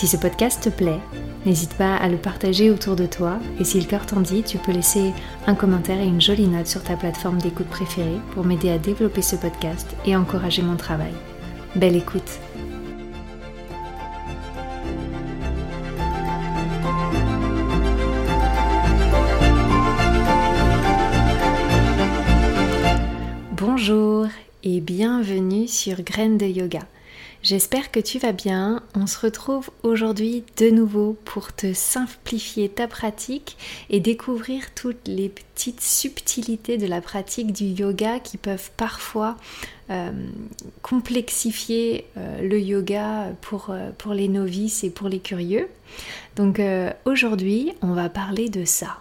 Si ce podcast te plaît, n'hésite pas à le partager autour de toi et si le cœur t'en dit, tu peux laisser un commentaire et une jolie note sur ta plateforme d'écoute préférée pour m'aider à développer ce podcast et encourager mon travail. Belle écoute Bonjour et bienvenue sur Graines de Yoga. J'espère que tu vas bien. On se retrouve aujourd'hui de nouveau pour te simplifier ta pratique et découvrir toutes les petites subtilités de la pratique du yoga qui peuvent parfois euh, complexifier euh, le yoga euh, pour les novices et pour les curieux. Donc aujourd'hui, on va parler de ça.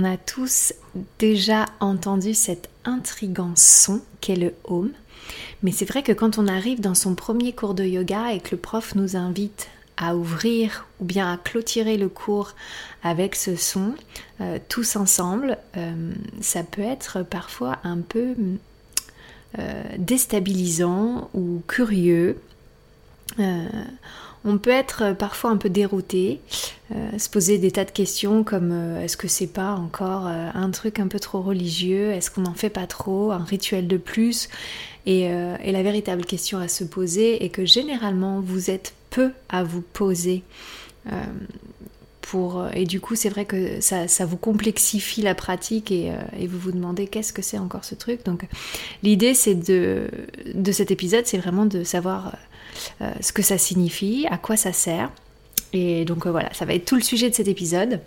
On a tous déjà entendu cet intrigant son qu'est le home, mais c'est vrai que quand on arrive dans son premier cours de yoga et que le prof nous invite à ouvrir ou bien à clôturer le cours avec ce son, euh, tous ensemble, euh, ça peut être parfois un peu euh, déstabilisant ou curieux on peut être parfois un peu dérouté, euh, se poser des tas de questions comme euh, est-ce que c'est pas encore euh, un truc un peu trop religieux, est-ce qu'on n'en fait pas trop, un rituel de plus? Et, la véritable question à se poser est que généralement vous êtes peu à vous poser. Pour, et du coup, c'est vrai que ça, vous complexifie la pratique et, vous vous demandez qu'est-ce que c'est encore ce truc? Donc, l'idée de, cet épisode, c'est vraiment de savoir euh, ce que ça signifie, à quoi ça sert. Et donc euh, voilà, ça va être tout le sujet de cet épisode.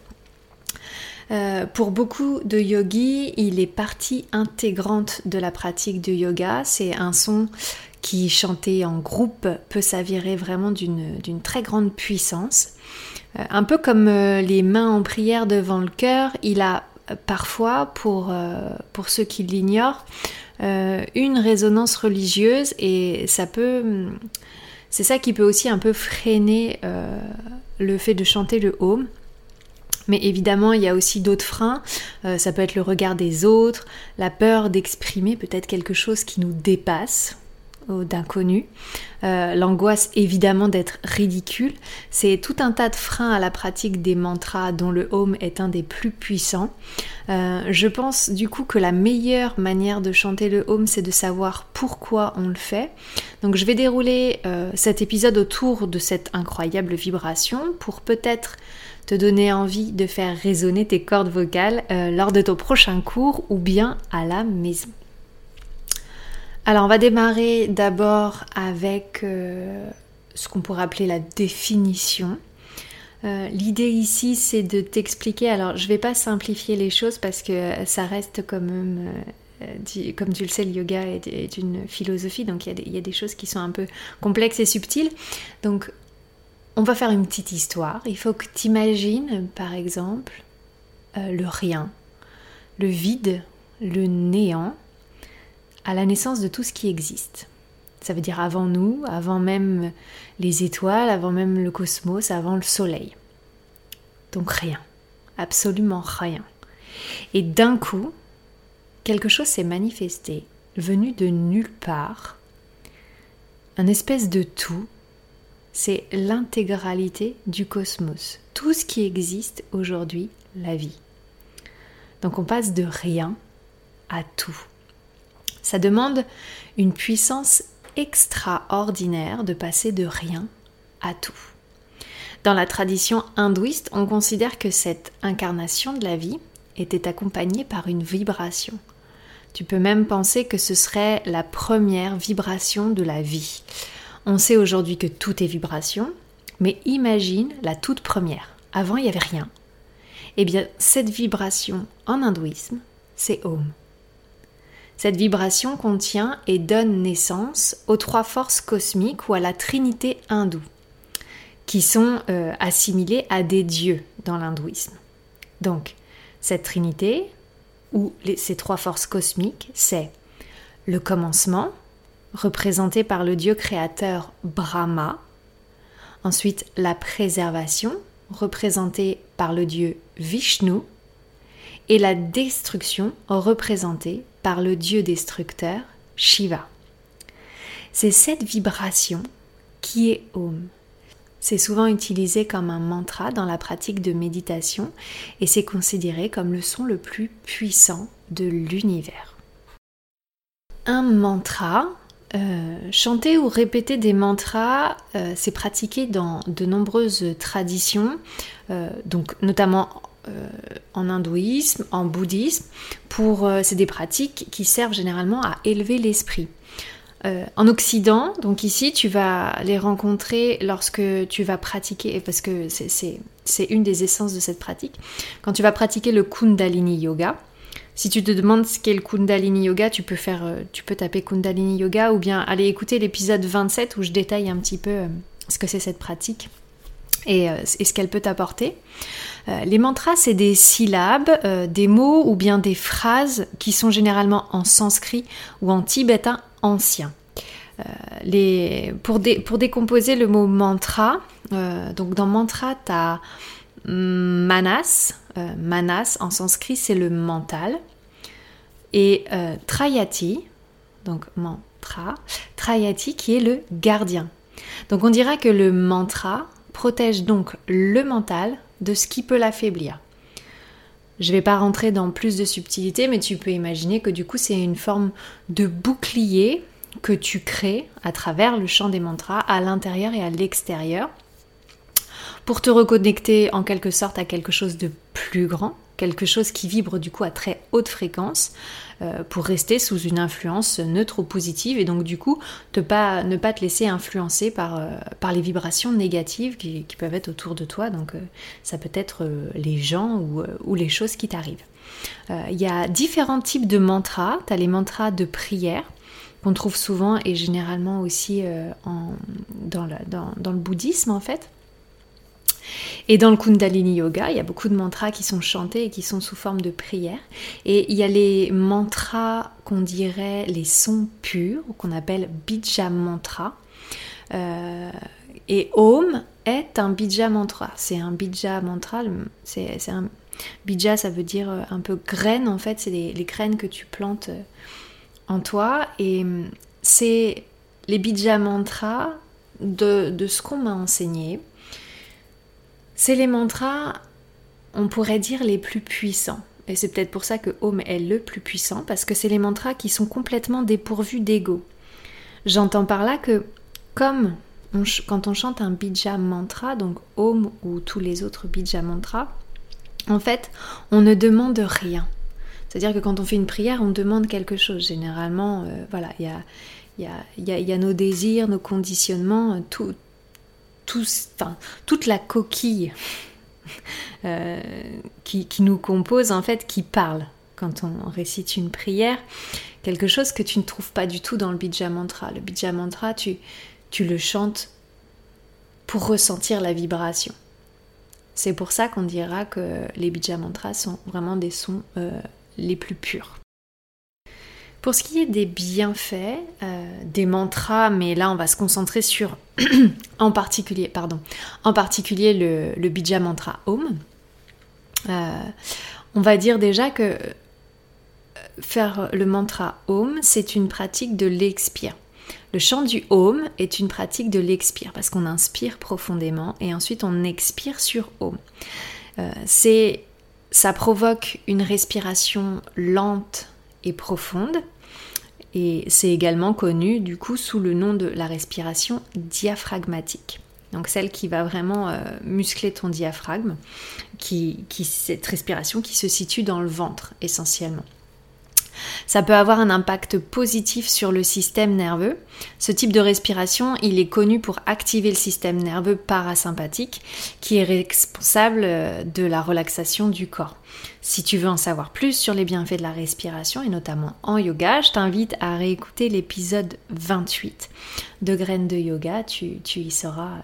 Euh, pour beaucoup de yogis, il est partie intégrante de la pratique de yoga. C'est un son qui, chanté en groupe, peut s'avérer vraiment d'une très grande puissance. un peu comme les mains en prière devant le cœur, il a parfois, pour, pour ceux qui l'ignorent, une résonance religieuse et ça peut c'est ça qui peut aussi un peu freiner euh, le fait de chanter le home. Mais évidemment, il y a aussi d'autres freins. Euh, ça peut être le regard des autres, la peur d'exprimer peut-être quelque chose qui nous dépasse d'inconnu, euh, l'angoisse évidemment d'être ridicule. C'est tout un tas de freins à la pratique des mantras dont le home est un des plus puissants. Euh, je pense du coup que la meilleure manière de chanter le home, c'est de savoir pourquoi on le fait. Donc je vais dérouler euh, cet épisode autour de cette incroyable vibration pour peut-être te donner envie de faire résonner tes cordes vocales lors de ton prochain cours ou bien à la maison. Alors on va démarrer d'abord avec euh, ce qu'on pourrait appeler la définition. Euh, l'idée ici c'est de t'expliquer, alors je vais pas simplifier les choses parce que ça reste quand même, euh, comme tu le sais, le yoga est, une philosophie, donc il y, a des choses qui sont un peu complexes et subtiles. Donc on va faire une petite histoire. Il faut que tu imagines par exemple le rien, le vide, le néant à la naissance de tout ce qui existe. Ça veut dire avant nous, avant même les étoiles, avant même le cosmos, avant le soleil. Donc rien, absolument rien. Et d'un coup, quelque chose s'est manifesté, venu de nulle part, un espèce de tout, c'est l'intégralité du cosmos, tout ce qui existe aujourd'hui, la vie. Donc on passe de rien à tout. Ça demande une puissance extraordinaire de passer de rien à tout. Dans la tradition hindouiste, on considère que cette incarnation de la vie était accompagnée par une vibration. Tu peux même penser que ce serait la première vibration de la vie. On sait aujourd'hui que tout est vibration, mais imagine la toute première. Avant, il n'y avait rien. Eh bien, cette vibration en hindouisme, c'est Om. Cette vibration contient et donne naissance aux trois forces cosmiques ou à la trinité hindoue, qui sont euh, assimilées à des dieux dans l'hindouisme. Donc, cette trinité, ou ces trois forces cosmiques, c'est le commencement, représenté par le dieu créateur Brahma, ensuite la préservation, représentée par le dieu Vishnu, et la destruction, représentée par le dieu destructeur Shiva. C'est cette vibration qui est Om. C'est souvent utilisé comme un mantra dans la pratique de méditation et c'est considéré comme le son le plus puissant de l'univers. Un mantra, euh, chanter ou répéter des mantras, euh, c'est pratiqué dans de nombreuses traditions, euh, donc notamment en hindouisme, en bouddhisme. Pour, c'est des pratiques qui servent généralement à élever l'esprit. Euh, en Occident, donc ici, tu vas les rencontrer lorsque tu vas pratiquer, parce que c'est une des essences de cette pratique, quand tu vas pratiquer le Kundalini Yoga. Si tu te demandes ce qu'est le Kundalini Yoga, tu peux, faire, euh, tu peux taper Kundalini Yoga ou bien aller écouter l'épisode 27 où je détaille un petit peu euh, ce que c'est cette pratique et, ce qu'elle peut t'apporter. les mantras, c'est des syllabes, des mots ou bien des phrases qui sont généralement en sanskrit ou en tibétain ancien. Euh, pour, pour, décomposer le mot mantra, euh, donc dans mantra, tu as manas. Euh, manas en sanskrit, c'est le mental. Et trayati, donc mantra, trayati qui est le gardien. Donc on dira que le mantra protège donc le mental de ce qui peut l'affaiblir. Je ne vais pas rentrer dans plus de subtilité, mais tu peux imaginer que du coup c'est une forme de bouclier que tu crées à travers le champ des mantras à l'intérieur et à l'extérieur pour te reconnecter en quelque sorte à quelque chose de plus grand, quelque chose qui vibre du coup à très haute fréquence euh, pour rester sous une influence neutre ou positive et donc du coup pas, ne pas te laisser influencer par, euh, par les vibrations négatives qui, peuvent être autour de toi. Donc euh, ça peut être les gens ou, les choses qui t'arrivent. Il y a différents types de mantras. Tu as les mantras de prière qu'on trouve souvent et généralement aussi en, dans, dans le bouddhisme en fait. Et dans le Kundalini Yoga, il y a beaucoup de mantras qui sont chantés et qui sont sous forme de prière. Et il y a les mantras qu'on dirait les sons purs, qu'on appelle bija mantra. Euh, et Om est un bija mantra. C'est un bija mantra. C'est un bija, ça veut dire un peu graine en fait. C'est les, graines que tu plantes euh, en toi. Et c'est les bija mantras de ce qu'on m'a enseigné c'est les mantras, on pourrait dire, les plus puissants. Et c'est peut-être pour ça que Om est le plus puissant, parce que c'est les mantras qui sont complètement dépourvus d'ego. J'entends par là que, comme quand on chante un bija mantra, donc Om ou tous les autres bija mantras, en fait, on ne demande rien. C'est-à-dire que quand on fait une prière, on demande quelque chose. Généralement, euh, voilà, il y a, y a, nos désirs, nos conditionnements, tout, toute la coquille euh, qui, nous compose, en fait, qui parle quand on récite une prière, quelque chose que tu ne trouves pas du tout dans le Bija Mantra. Le Bija Mantra, tu, tu le chantes pour ressentir la vibration. C'est pour ça qu'on dira que les Bija Mantras sont vraiment des sons euh, les plus purs. Pour ce qui est des bienfaits, euh, des mantras, mais là on va se concentrer sur en particulier, pardon, en particulier le, le bija mantra Om. Euh, on va dire déjà que euh, faire le mantra Om, c'est une pratique de l'expire. Le chant du Om est une pratique de l'expire parce qu'on inspire profondément et ensuite on expire sur Om. c'est, ça provoque une respiration lente et profonde. Et c'est également connu du coup sous le nom de la respiration diaphragmatique. Donc celle qui va vraiment euh, muscler ton diaphragme, qui, cette respiration qui se situe dans le ventre essentiellement. Ça peut avoir un impact positif sur le système nerveux. Ce type de respiration, il est connu pour activer le système nerveux parasympathique qui est responsable euh, de la relaxation du corps. Si tu veux en savoir plus sur les bienfaits de la respiration et notamment en yoga, je t'invite à réécouter l'épisode 28 de Graines de Yoga. Tu, y seras,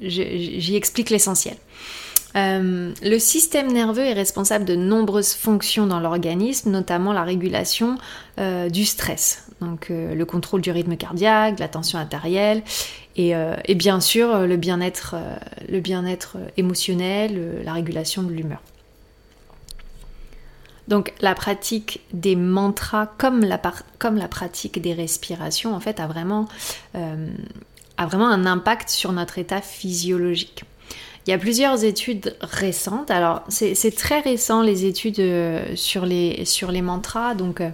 j'y explique l'essentiel. Euh, le système nerveux est responsable de nombreuses fonctions dans l'organisme, notamment la régulation euh, du stress, donc euh, le contrôle du rythme cardiaque, la tension artérielle et, bien sûr le bien-être, émotionnel, la régulation de l'humeur. Donc la pratique des mantras comme la, pratique des respirations en fait a vraiment un impact sur notre état physiologique. Il y a plusieurs études récentes. Alors, c'est très récent les études euh, sur les, sur les mantras. Donc, euh,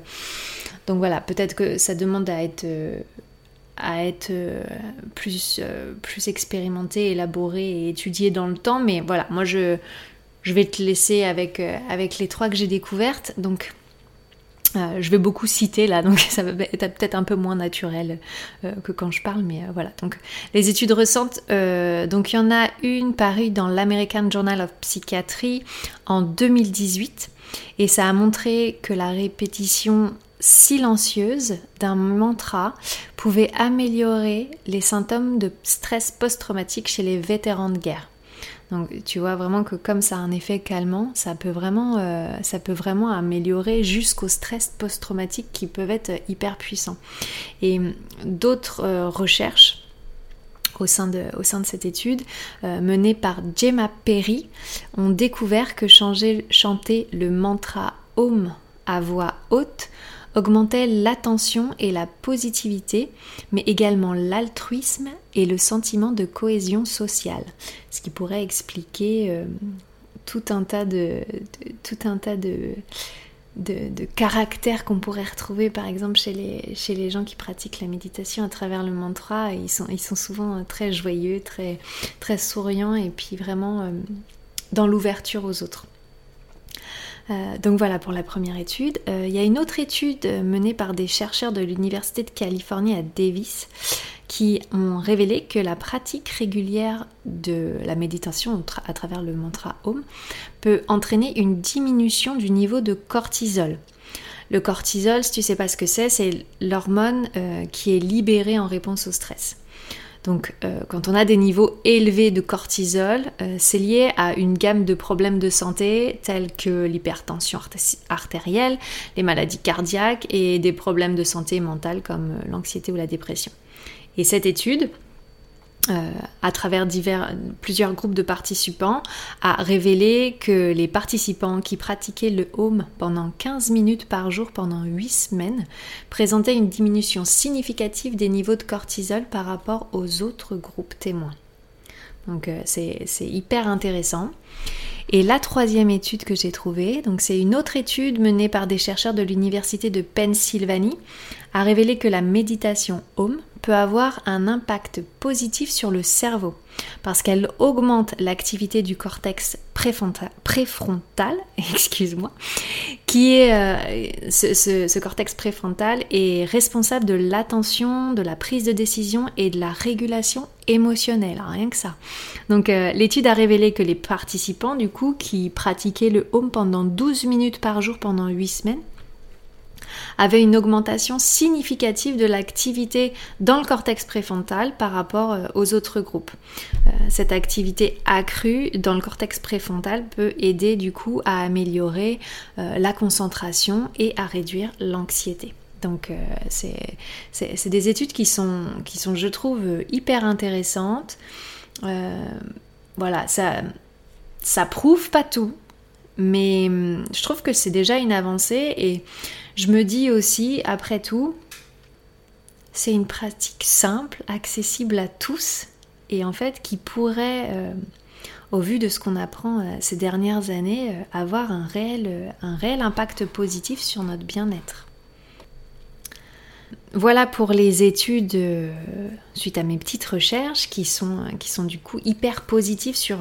donc voilà, peut-être que ça demande à être, euh, à être plus, plus expérimenté, élaboré et étudié dans le temps. Mais voilà, moi, je, je vais te laisser avec, avec les trois que j'ai découvertes. Donc, euh, je vais beaucoup citer là, donc ça va être peut-être un peu moins naturel euh, que quand je parle, mais euh, voilà. Donc les études récentes, donc il y en a une parue dans l'American Journal of Psychiatry en 2018, et ça a montré que la répétition silencieuse d'un mantra pouvait améliorer les symptômes de stress post-traumatique chez les vétérans de guerre. Donc tu vois vraiment que comme ça a un effet calmant, ça peut vraiment, euh, améliorer jusqu'au stress post-traumatique qui peuvent être hyper puissants. Et d'autres euh, recherches au sein, de, au sein de cette étude, euh, menée par Gemma Perry, ont découvert que changer, chanter le mantra Om à voix haute augmentait l'attention et la positivité, mais également l'altruisme et le sentiment de cohésion sociale, ce qui pourrait expliquer euh, tout un tas de, caractères qu'on pourrait retrouver par exemple chez les, gens qui pratiquent la méditation à travers le mantra. Ils sont, ils sont souvent très joyeux, très, très souriants et puis vraiment euh, dans l'ouverture aux autres. Euh, donc voilà pour la première étude. Euh, il y a une autre étude menée par des chercheurs de l'Université de Californie à Davis qui ont révélé que la pratique régulière de la méditation à travers le mantra Om peut entraîner une diminution du niveau de cortisol. Le cortisol, si tu sais pas ce que c'est, c'est l'hormone euh, qui est libérée en réponse au stress. Donc euh, quand on a des niveaux élevés de cortisol, euh, c'est lié à une gamme de problèmes de santé tels que l'hypertension artérielle, les maladies cardiaques et des problèmes de santé mentale comme l'anxiété ou la dépression. Et cette étude, euh, à travers divers, plusieurs groupes de participants, a révélé que les participants qui pratiquaient le home pendant 15 minutes par jour pendant 8 semaines présentaient une diminution significative des niveaux de cortisol par rapport aux autres groupes témoins. Donc euh, c'est hyper intéressant. Et la troisième étude que j'ai trouvée, donc c'est une autre étude menée par des chercheurs de l'université de Pennsylvanie, a révélé que la méditation home peut avoir un impact positif sur le cerveau parce qu'elle augmente l'activité du cortex préfrontal, qui est euh, ce, cortex préfrontal est responsable de l'attention, de la prise de décision et de la régulation émotionnelle, rien que ça. Donc euh, l'étude a révélé que les participants du coup qui pratiquaient le home pendant 12 minutes par jour pendant 8 semaines avait une augmentation significative de l'activité dans le cortex préfrontal par rapport euh, aux autres groupes. Euh, cette activité accrue dans le cortex préfrontal peut aider du coup à améliorer euh, la concentration et à réduire l'anxiété. Donc c'est des études qui sont, qui sont, je trouve, hyper intéressantes. voilà, ça, ça prouve pas tout, mais hum, je trouve que c'est déjà une avancée et je me dis aussi, après tout, c'est une pratique simple, accessible à tous et en fait qui pourrait, euh, au vu de ce qu'on apprend euh, ces dernières années, euh, avoir un réel, impact positif sur notre bien-être. Voilà pour les études suite à mes petites recherches qui sont, du coup hyper positives sur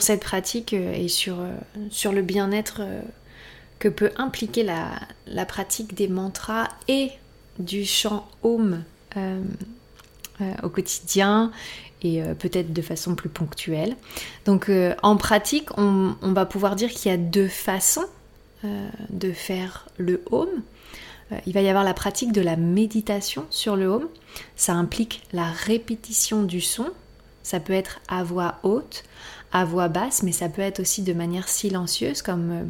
cette pratique et sur, sur le bien-être que peut impliquer la, pratique des mantras et du chant Om au quotidien et peut-être de façon plus ponctuelle. Donc en pratique, on, va pouvoir dire qu'il y a deux façons de faire le Om. Euh, il va y avoir la pratique de la méditation sur le home. Ça implique la répétition du son. Ça peut être à voix haute, à voix basse, mais ça peut être aussi de manière silencieuse, comme, euh,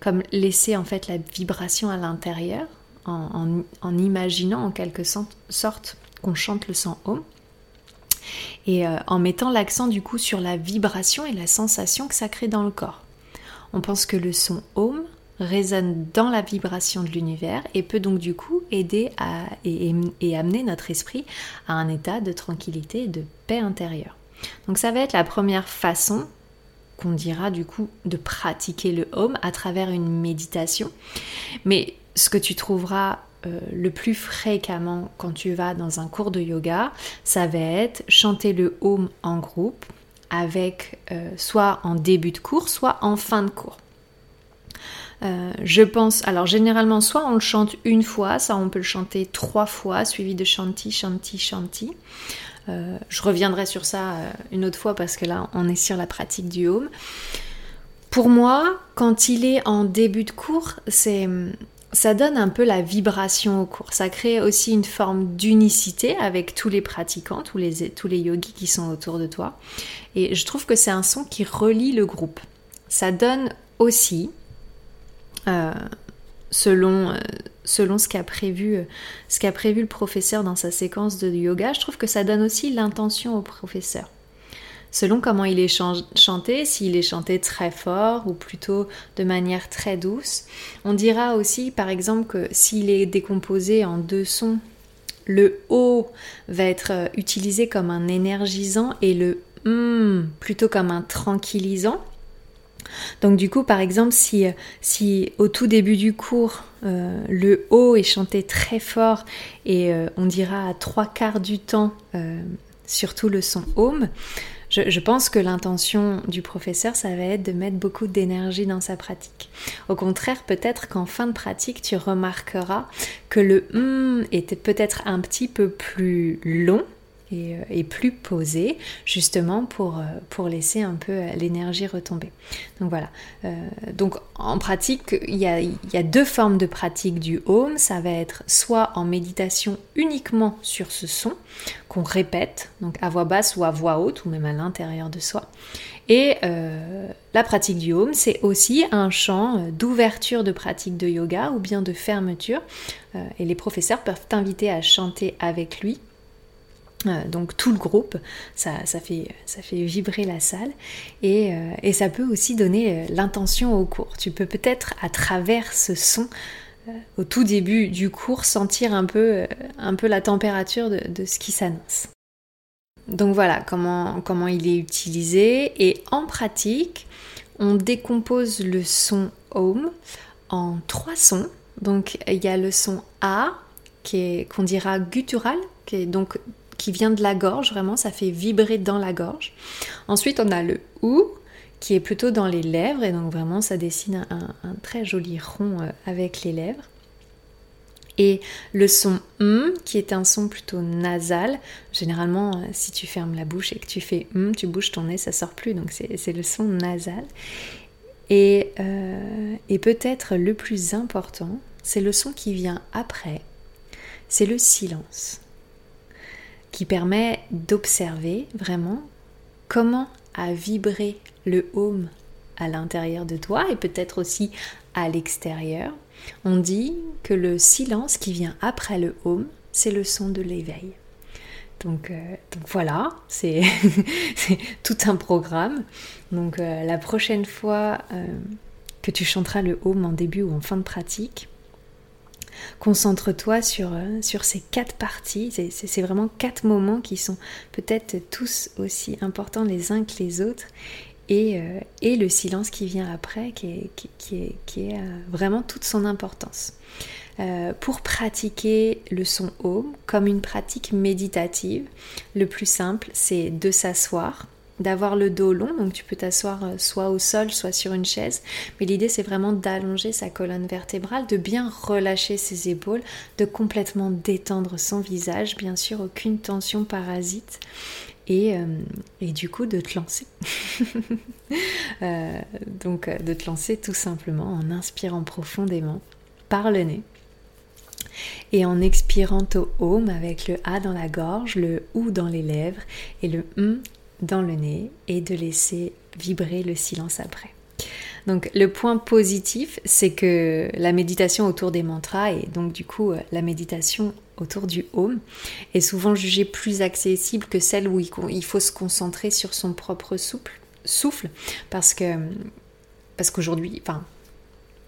comme laisser en fait la vibration à l'intérieur, en, imaginant en quelque sorte qu'on chante le son home. Et euh, en mettant l'accent du coup sur la vibration et la sensation que ça crée dans le corps. On pense que le son home résonne dans la vibration de l'univers et peut donc du coup aider à, et, amener notre esprit à un état de tranquillité et de paix intérieure. Donc ça va être la première façon dira du coup de pratiquer le home à travers une méditation. Mais ce que tu trouveras euh, le plus fréquemment quand tu vas dans un cours de yoga, ça va être chanter le home en groupe avec euh, soit en début de cours, soit en fin de cours. Euh, je pense, alors généralement, soit on le chante une fois, ça on peut le chanter trois fois, suivi de chanti, chanti, chanti. Euh, je reviendrai sur ça euh, une autre fois parce que là on est sur la pratique du home. Pour moi, quand il est en début de cours, c'est ça donne un peu la vibration au cours. Ça crée aussi une forme d'unicité avec tous les pratiquants, tous les, yogis qui sont autour de toi. Et je trouve que c'est un son qui relie le groupe. Ça donne aussi euh, selon, selon ce qu'a prévu, euh, prévu le professeur dans sa séquence de yoga, je trouve que ça donne aussi l'intention au professeur. Selon comment il est chanté, s'il est chanté très fort ou plutôt de manière très douce. On dira aussi, par exemple, que s'il est décomposé en deux sons, le O va être utilisé comme un énergisant et le M plutôt comme un tranquillisant. Donc du coup, par exemple, si, au tout début du cours, euh, le haut est chanté très fort et euh, on dira à trois quarts du temps, euh, surtout le son home, je, pense que l'intention du professeur, ça va être de mettre beaucoup d'énergie dans sa pratique. Au contraire, peut-être qu'en fin de pratique, tu remarqueras que le hum était peut-être un petit peu plus long euh, et, plus posé, justement pour, euh, pour laisser un peu euh, l'énergie retomber. Donc voilà. donc en pratique, il y, a, deux formes de pratique du home. Ça va être soit en méditation uniquement sur ce son qu'on répète, donc à voix basse ou à voix haute ou même à l'intérieur de soi. Et la pratique du home, c'est aussi un chant d'ouverture de pratique de yoga ou bien de fermeture. et les professeurs peuvent t'inviter à chanter avec lui donc tout le groupe, ça, fait, vibrer la salle et, euh, ça peut aussi donner euh, l'intention au cours. Tu peux peut-être à travers ce son au tout début du cours sentir un peu, la température de, ce qui s'annonce. Donc voilà comment, comment il est utilisé et en pratique on décompose le son home en trois sons. Donc il y a le son A qu'on dira guttural, qui est donc qui vient de la gorge, vraiment, ça fait vibrer dans la gorge. Ensuite, on a le OU qui est plutôt dans les lèvres, et donc vraiment, ça dessine un, très joli rond euh, avec les lèvres. Et le son M, qui est un son plutôt nasal. Généralement, euh, si tu fermes la bouche et que tu fais M, tu bouges ton nez, ça sort plus, donc c'est le son nasal. Et, euh, et peut-être le plus important, c'est le son qui vient après, c'est le silence qui permet d'observer vraiment comment a vibré le home à l'intérieur de toi et peut-être aussi à l'extérieur. On dit que le silence qui vient après le home, c'est le son de l'éveil. Donc, euh, voilà, c'est tout un programme. Donc euh, la prochaine fois euh, que tu chanteras le home en début ou en fin de pratique, Concentre-toi sur, euh, sur ces quatre parties. C'est vraiment quatre moments qui sont peut-être tous aussi importants les uns que les autres. Et, euh, et le silence qui vient après, qui est, qui, est, qui est euh, vraiment toute son importance. pour pratiquer le son home comme une pratique méditative, le plus simple, c'est de s'asseoir d'avoir le dos long, donc tu peux t'asseoir euh, soit au sol, soit sur une chaise. Mais l'idée, c'est vraiment d'allonger sa colonne vertébrale, de bien relâcher ses épaules, de complètement détendre son visage, bien sûr, aucune tension parasite. Et, euh, du coup de te lancer. Euh, donc de te lancer tout simplement en inspirant profondément par le nez et en expirant au home avec le A dans la gorge, le OU dans les lèvres et le M dans le nez et de laisser vibrer le silence après. Donc le point positif, c'est que la méditation autour des mantras et donc du coup euh, la méditation autour du home est souvent jugée plus accessible que celle où il faut se concentrer sur son propre souffle parce que parce qu'aujourd'hui, enfin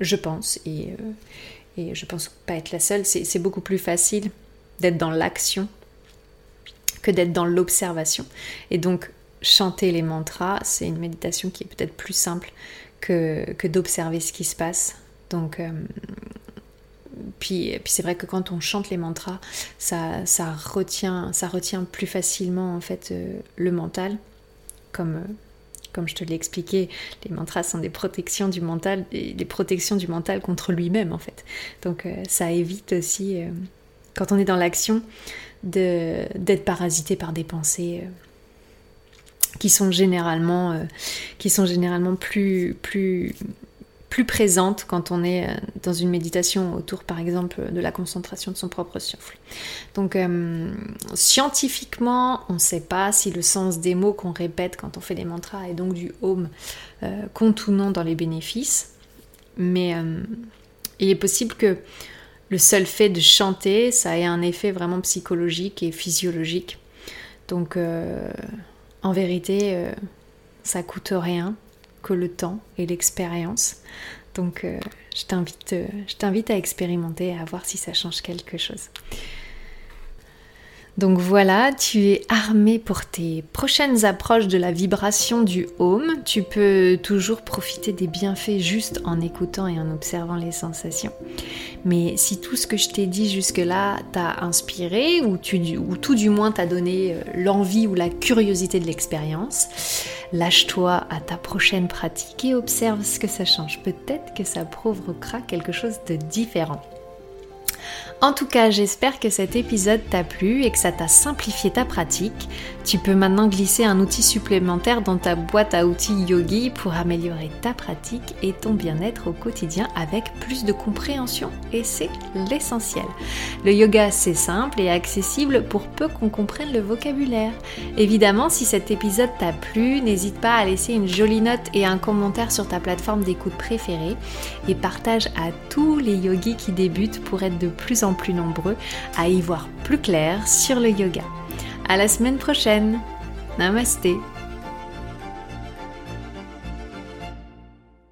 je pense et, euh, et je pense pas être la seule, c'est beaucoup plus facile d'être dans l'action que d'être dans l'observation. Et donc chanter les mantras, c'est une méditation qui est peut-être plus simple que, que d'observer ce qui se passe. Donc, euh, puis, puis c'est vrai que quand on chante les mantras, ça, ça, retient, ça retient plus facilement en fait euh, le mental. Comme, euh, comme je te l'ai expliqué, les mantras sont des protections du mental, des, protections du mental contre lui-même en fait. Donc ça évite aussi, quand on est dans l'action, d'être parasité par des pensées qui sont généralement, euh, qui sont généralement plus, plus, plus présentes quand on est euh, dans une méditation autour, par exemple, de la concentration de son propre souffle. Donc, euh, scientifiquement, on ne sait pas si le sens des mots qu'on répète quand on fait des mantras et donc du home compte ou non dans les bénéfices, mais il est possible que le seul fait de chanter, ça ait un effet vraiment psychologique et physiologique. Donc, en vérité, euh, ça coûte rien que le temps et l'expérience. Donc euh, je t'invite, euh, je t'invite à expérimenter et à voir si ça change quelque chose. Donc voilà, tu es armé pour tes prochaines approches de la vibration du home. Tu peux toujours profiter des bienfaits juste en écoutant et en observant les sensations. Mais si tout ce que je t'ai dit jusque-là t'a inspiré ou, ou tout du moins t'a donné euh, l'envie ou la curiosité de l'expérience, lâche-toi à ta prochaine pratique et observe ce que ça change. Peut-être que ça provoquera quelque chose de différent. En tout cas, j'espère que cet épisode t'a plu et que ça t'a simplifié ta pratique. Tu peux maintenant glisser un outil supplémentaire dans ta boîte à outils Yogi pour améliorer ta pratique et ton bien-être au quotidien avec plus de compréhension et c'est l'essentiel. Le yoga, c'est simple et accessible pour peu qu'on comprenne le vocabulaire. Évidemment, si cet épisode t'a plu, n'hésite pas à laisser une jolie note et un commentaire sur ta plateforme d'écoute préférée et partage à tous les yogis qui débutent pour être de plus en plus nombreux à y voir plus clair sur le yoga. À la semaine prochaine. Namasté.